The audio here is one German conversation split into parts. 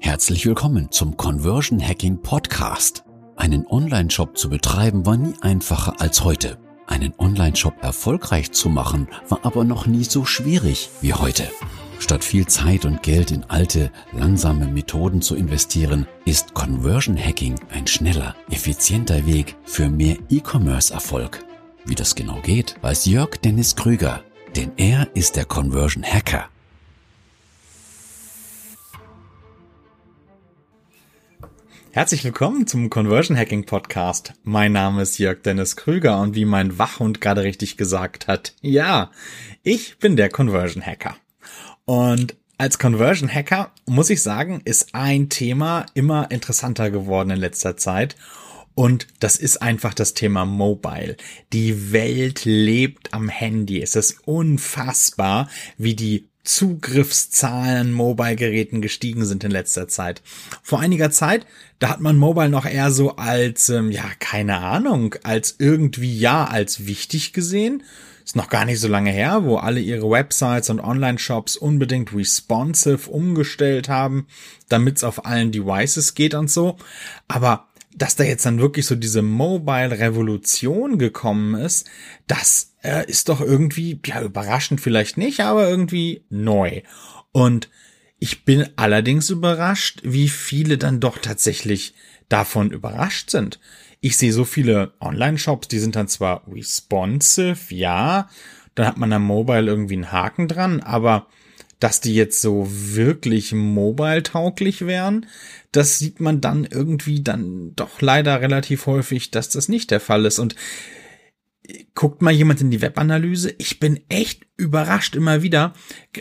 Herzlich willkommen zum Conversion Hacking Podcast. Einen Online-Shop zu betreiben war nie einfacher als heute. Einen Online-Shop erfolgreich zu machen war aber noch nie so schwierig wie heute. Statt viel Zeit und Geld in alte, langsame Methoden zu investieren, ist Conversion Hacking ein schneller, effizienter Weg für mehr E-Commerce-Erfolg. Wie das genau geht, weiß Jörg Dennis Krüger, denn er ist der Conversion Hacker. Herzlich willkommen zum Conversion Hacking Podcast. Mein Name ist Jörg Dennis Krüger und wie mein Wachhund gerade richtig gesagt hat, ja, ich bin der Conversion Hacker. Und als Conversion Hacker muss ich sagen, ist ein Thema immer interessanter geworden in letzter Zeit. Und das ist einfach das Thema Mobile. Die Welt lebt am Handy. Es ist unfassbar, wie die Zugriffszahlen Mobile-Geräten gestiegen sind in letzter Zeit. Vor einiger Zeit, da hat man Mobile noch eher so als, ähm, ja, keine Ahnung, als irgendwie ja, als wichtig gesehen. Ist noch gar nicht so lange her, wo alle ihre Websites und Online-Shops unbedingt responsive umgestellt haben, damit es auf allen Devices geht und so. Aber dass da jetzt dann wirklich so diese Mobile-Revolution gekommen ist, das äh, ist doch irgendwie, ja, überraschend vielleicht nicht, aber irgendwie neu. Und ich bin allerdings überrascht, wie viele dann doch tatsächlich davon überrascht sind. Ich sehe so viele Online-Shops, die sind dann zwar responsive, ja, dann hat man am Mobile irgendwie einen Haken dran, aber dass die jetzt so wirklich mobile-tauglich wären, das sieht man dann irgendwie dann doch leider relativ häufig, dass das nicht der Fall ist. Und guckt mal jemand in die Webanalyse. Ich bin echt überrascht immer wieder,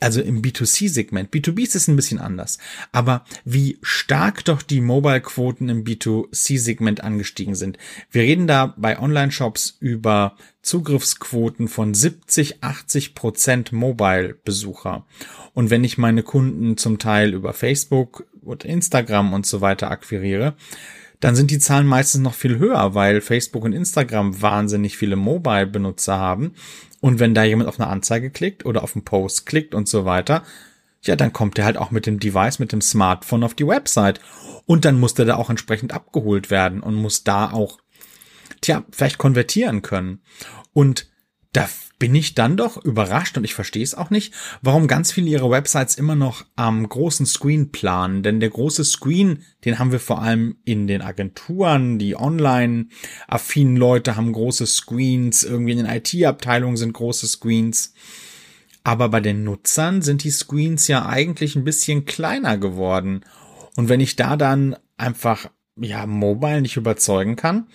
also im B2C-Segment. B2B ist es ein bisschen anders. Aber wie stark doch die Mobile-Quoten im B2C-Segment angestiegen sind. Wir reden da bei Online-Shops über Zugriffsquoten von 70, 80 Prozent Mobile-Besucher. Und wenn ich meine Kunden zum Teil über Facebook und Instagram und so weiter akquiriere, dann sind die Zahlen meistens noch viel höher, weil Facebook und Instagram wahnsinnig viele Mobile-Benutzer haben. Und wenn da jemand auf eine Anzeige klickt oder auf einen Post klickt und so weiter, ja, dann kommt er halt auch mit dem Device, mit dem Smartphone auf die Website. Und dann muss der da auch entsprechend abgeholt werden und muss da auch, tja, vielleicht konvertieren können. Und da bin ich dann doch überrascht und ich verstehe es auch nicht, warum ganz viele ihrer Websites immer noch am großen Screen planen. Denn der große Screen, den haben wir vor allem in den Agenturen, die online affinen Leute haben große Screens, irgendwie in den IT-Abteilungen sind große Screens. Aber bei den Nutzern sind die Screens ja eigentlich ein bisschen kleiner geworden. Und wenn ich da dann einfach, ja, mobile nicht überzeugen kann,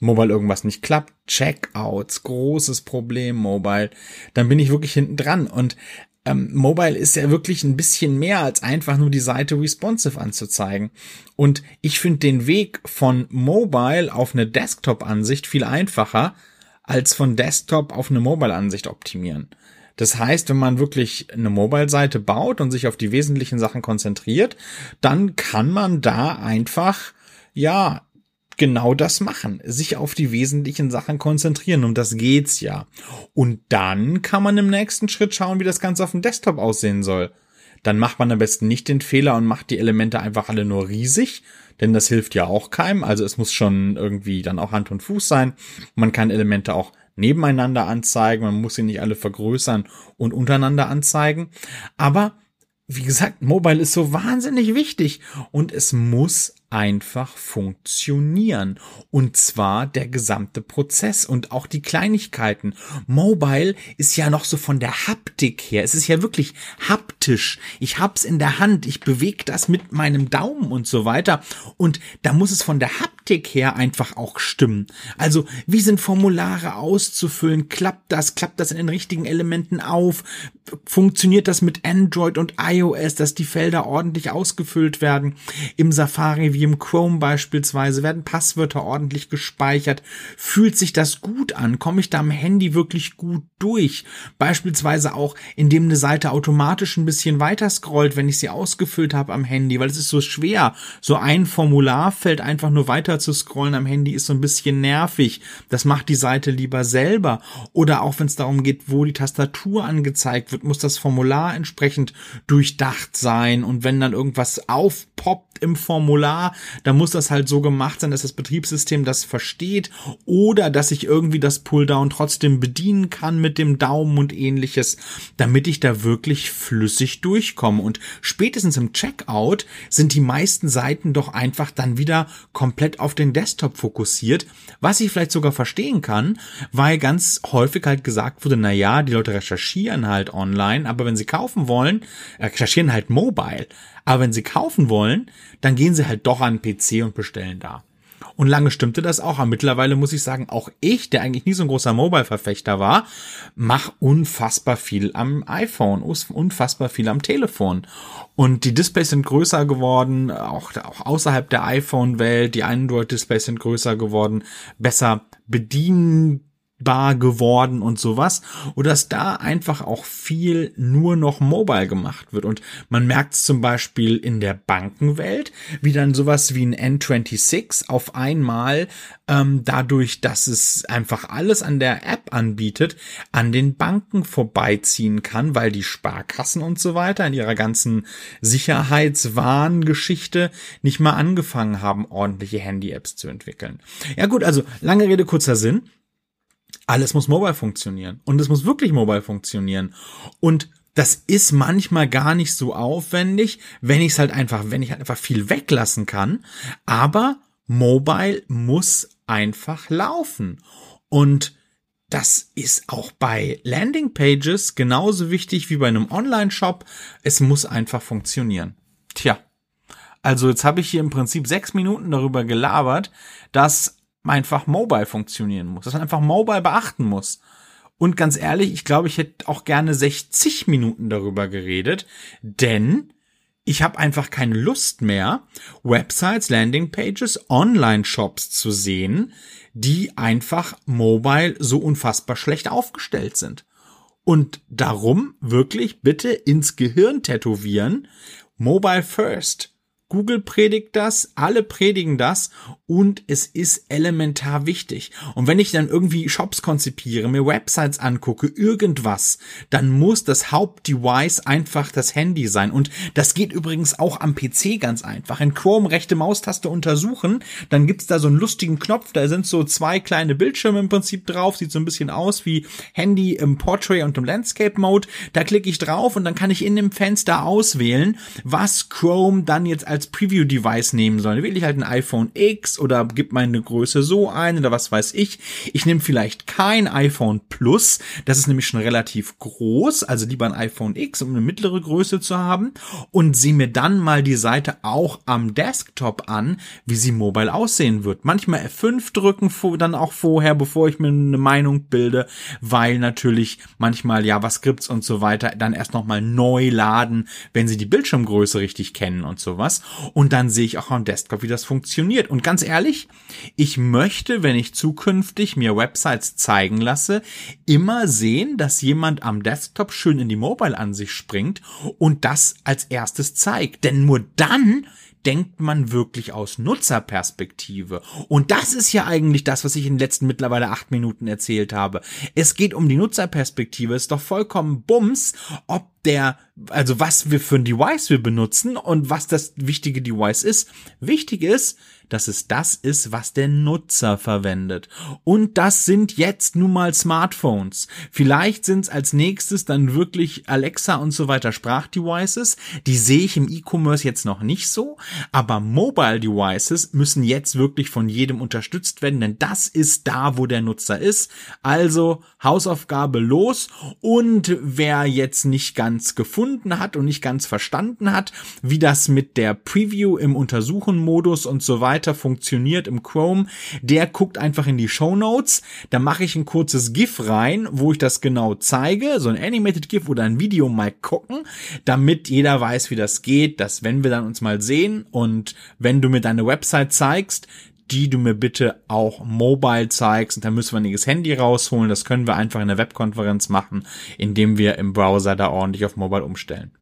Mobile irgendwas nicht klappt, Checkouts, großes Problem, Mobile, dann bin ich wirklich hinten dran. Und ähm, Mobile ist ja wirklich ein bisschen mehr als einfach nur die Seite responsive anzuzeigen. Und ich finde den Weg von Mobile auf eine Desktop-Ansicht viel einfacher, als von Desktop auf eine Mobile-Ansicht optimieren. Das heißt, wenn man wirklich eine Mobile-Seite baut und sich auf die wesentlichen Sachen konzentriert, dann kann man da einfach, ja, genau das machen, sich auf die wesentlichen Sachen konzentrieren, um das geht's ja. Und dann kann man im nächsten Schritt schauen, wie das Ganze auf dem Desktop aussehen soll. Dann macht man am besten nicht den Fehler und macht die Elemente einfach alle nur riesig, denn das hilft ja auch keinem. Also es muss schon irgendwie dann auch Hand und Fuß sein. Man kann Elemente auch nebeneinander anzeigen, man muss sie nicht alle vergrößern und untereinander anzeigen. Aber wie gesagt, Mobile ist so wahnsinnig wichtig und es muss einfach funktionieren. Und zwar der gesamte Prozess und auch die Kleinigkeiten. Mobile ist ja noch so von der Haptik her. Es ist ja wirklich haptisch. Ich hab's in der Hand. Ich bewege das mit meinem Daumen und so weiter. Und da muss es von der Haptik her einfach auch stimmen. Also, wie sind Formulare auszufüllen? Klappt das? Klappt das in den richtigen Elementen auf? Funktioniert das mit Android und iOS, dass die Felder ordentlich ausgefüllt werden? Im Safari, wie wie im Chrome beispielsweise, werden Passwörter ordentlich gespeichert, fühlt sich das gut an, komme ich da am Handy wirklich gut durch, beispielsweise auch, indem eine Seite automatisch ein bisschen weiter scrollt, wenn ich sie ausgefüllt habe am Handy, weil es ist so schwer, so ein Formularfeld einfach nur weiter zu scrollen am Handy ist so ein bisschen nervig, das macht die Seite lieber selber. Oder auch wenn es darum geht, wo die Tastatur angezeigt wird, muss das Formular entsprechend durchdacht sein. Und wenn dann irgendwas aufpoppt im Formular, dann muss das halt so gemacht sein, dass das Betriebssystem das versteht oder dass ich irgendwie das Pulldown trotzdem bedienen kann mit dem Daumen und ähnliches, damit ich da wirklich flüssig durchkomme. Und spätestens im Checkout sind die meisten Seiten doch einfach dann wieder komplett auf den Desktop fokussiert, was ich vielleicht sogar verstehen kann, weil ganz häufig halt gesagt wurde, na ja, die Leute recherchieren halt online, aber wenn sie kaufen wollen, äh, recherchieren halt mobile. Aber wenn sie kaufen wollen, dann gehen sie halt doch an den PC und bestellen da. Und lange stimmte das auch. Aber mittlerweile muss ich sagen, auch ich, der eigentlich nie so ein großer Mobile-Verfechter war, mach unfassbar viel am iPhone, unfassbar viel am Telefon. Und die Displays sind größer geworden, auch, auch außerhalb der iPhone-Welt. Die Android-Displays sind größer geworden, besser bedienen bar geworden und sowas. Oder dass da einfach auch viel nur noch mobile gemacht wird. Und man merkt es zum Beispiel in der Bankenwelt, wie dann sowas wie ein N26 auf einmal ähm, dadurch, dass es einfach alles an der App anbietet, an den Banken vorbeiziehen kann, weil die Sparkassen und so weiter in ihrer ganzen Sicherheitswarngeschichte nicht mal angefangen haben, ordentliche Handy-Apps zu entwickeln. Ja gut, also lange Rede, kurzer Sinn alles muss mobile funktionieren. Und es muss wirklich mobile funktionieren. Und das ist manchmal gar nicht so aufwendig, wenn ich es halt einfach, wenn ich halt einfach viel weglassen kann. Aber mobile muss einfach laufen. Und das ist auch bei Landingpages genauso wichtig wie bei einem Online-Shop. Es muss einfach funktionieren. Tja. Also jetzt habe ich hier im Prinzip sechs Minuten darüber gelabert, dass einfach mobile funktionieren muss, dass man einfach mobile beachten muss. Und ganz ehrlich, ich glaube, ich hätte auch gerne 60 Minuten darüber geredet, denn ich habe einfach keine Lust mehr, Websites, Landingpages, Online-Shops zu sehen, die einfach mobile so unfassbar schlecht aufgestellt sind. Und darum wirklich bitte ins Gehirn tätowieren, Mobile First. Google predigt das, alle predigen das und es ist elementar wichtig. Und wenn ich dann irgendwie Shops konzipiere, mir Websites angucke, irgendwas, dann muss das Hauptdevice einfach das Handy sein. Und das geht übrigens auch am PC ganz einfach. In Chrome rechte Maustaste untersuchen, dann gibt's da so einen lustigen Knopf, da sind so zwei kleine Bildschirme im Prinzip drauf, sieht so ein bisschen aus wie Handy im Portrait und im Landscape Mode. Da klicke ich drauf und dann kann ich in dem Fenster auswählen, was Chrome dann jetzt als Preview-Device nehmen soll. Will ich halt ein iPhone X oder gib meine Größe so ein oder was weiß ich. Ich nehme vielleicht kein iPhone Plus, das ist nämlich schon relativ groß, also lieber ein iPhone X, um eine mittlere Größe zu haben und sehe mir dann mal die Seite auch am Desktop an, wie sie mobile aussehen wird. Manchmal F5 drücken, dann auch vorher, bevor ich mir eine Meinung bilde, weil natürlich manchmal JavaScripts und so weiter dann erst nochmal neu laden, wenn sie die Bildschirmgröße richtig kennen und sowas. Und dann sehe ich auch am Desktop, wie das funktioniert. Und ganz ehrlich, ich möchte, wenn ich zukünftig mir Websites zeigen lasse, immer sehen, dass jemand am Desktop schön in die Mobile-Ansicht springt und das als erstes zeigt. Denn nur dann denkt man wirklich aus Nutzerperspektive. Und das ist ja eigentlich das, was ich in den letzten mittlerweile acht Minuten erzählt habe. Es geht um die Nutzerperspektive. Ist doch vollkommen Bums, ob der, also was wir für ein Device wir benutzen und was das wichtige Device ist. Wichtig ist, dass es das ist, was der Nutzer verwendet. Und das sind jetzt nun mal Smartphones. Vielleicht sind es als nächstes dann wirklich Alexa und so weiter Sprachdevices. Die sehe ich im E-Commerce jetzt noch nicht so, aber Mobile Devices müssen jetzt wirklich von jedem unterstützt werden, denn das ist da, wo der Nutzer ist. Also Hausaufgabe los und wer jetzt nicht ganz ganz gefunden hat und nicht ganz verstanden hat, wie das mit der Preview im Untersuchen-Modus und so weiter funktioniert im Chrome, der guckt einfach in die Show Notes. Da mache ich ein kurzes GIF rein, wo ich das genau zeige, so ein Animated GIF oder ein Video mal gucken, damit jeder weiß, wie das geht, dass wenn wir dann uns mal sehen und wenn du mir deine Website zeigst, die du mir bitte auch mobile zeigst. Und dann müssen wir das Handy rausholen. Das können wir einfach in der Webkonferenz machen, indem wir im Browser da ordentlich auf Mobile umstellen.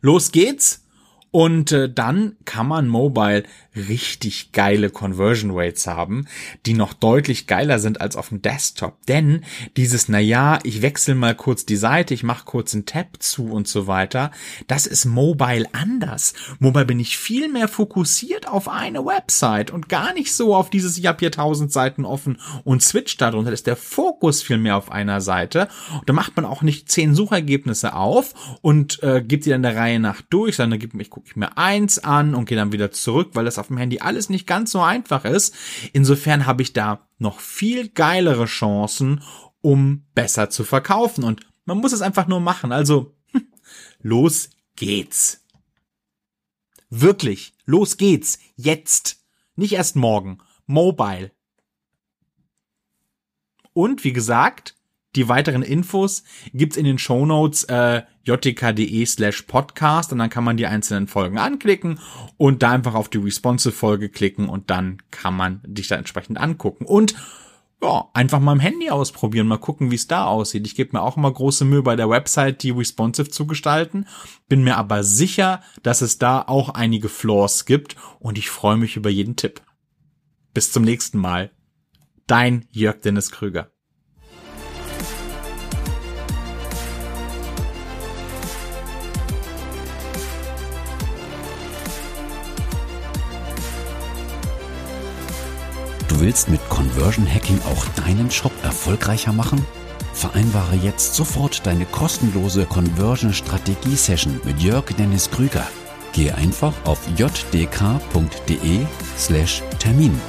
Los geht's! Und äh, dann kann man mobile richtig geile Conversion Rates haben, die noch deutlich geiler sind als auf dem Desktop. Denn dieses, na ja, ich wechsle mal kurz die Seite, ich mache kurz einen Tab zu und so weiter, das ist mobile anders. Mobile bin ich viel mehr fokussiert auf eine Website und gar nicht so auf dieses, ich habe hier tausend Seiten offen und switch darunter. Da ist der Fokus viel mehr auf einer Seite. Und da macht man auch nicht zehn Suchergebnisse auf und äh, gibt die dann der Reihe nach durch, sondern gibt, ich gucke ich mir eins an und gehe dann wieder zurück, weil das auf dem Handy alles nicht ganz so einfach ist. Insofern habe ich da noch viel geilere Chancen, um besser zu verkaufen. Und man muss es einfach nur machen. Also, los geht's. Wirklich, los geht's. Jetzt. Nicht erst morgen. Mobile. Und wie gesagt, die weiteren Infos gibt's in den Shownotes äh, jtk.de slash podcast und dann kann man die einzelnen Folgen anklicken und da einfach auf die responsive Folge klicken und dann kann man dich da entsprechend angucken. Und ja, einfach mal im Handy ausprobieren, mal gucken, wie es da aussieht. Ich gebe mir auch immer große Mühe bei der Website, die responsive zu gestalten, bin mir aber sicher, dass es da auch einige Flaws gibt und ich freue mich über jeden Tipp. Bis zum nächsten Mal. Dein Jörg Dennis Krüger. Willst mit Conversion Hacking auch deinen Shop erfolgreicher machen? Vereinbare jetzt sofort deine kostenlose Conversion Strategie Session mit Jörg Dennis Krüger. Gehe einfach auf jdk.de slash Termin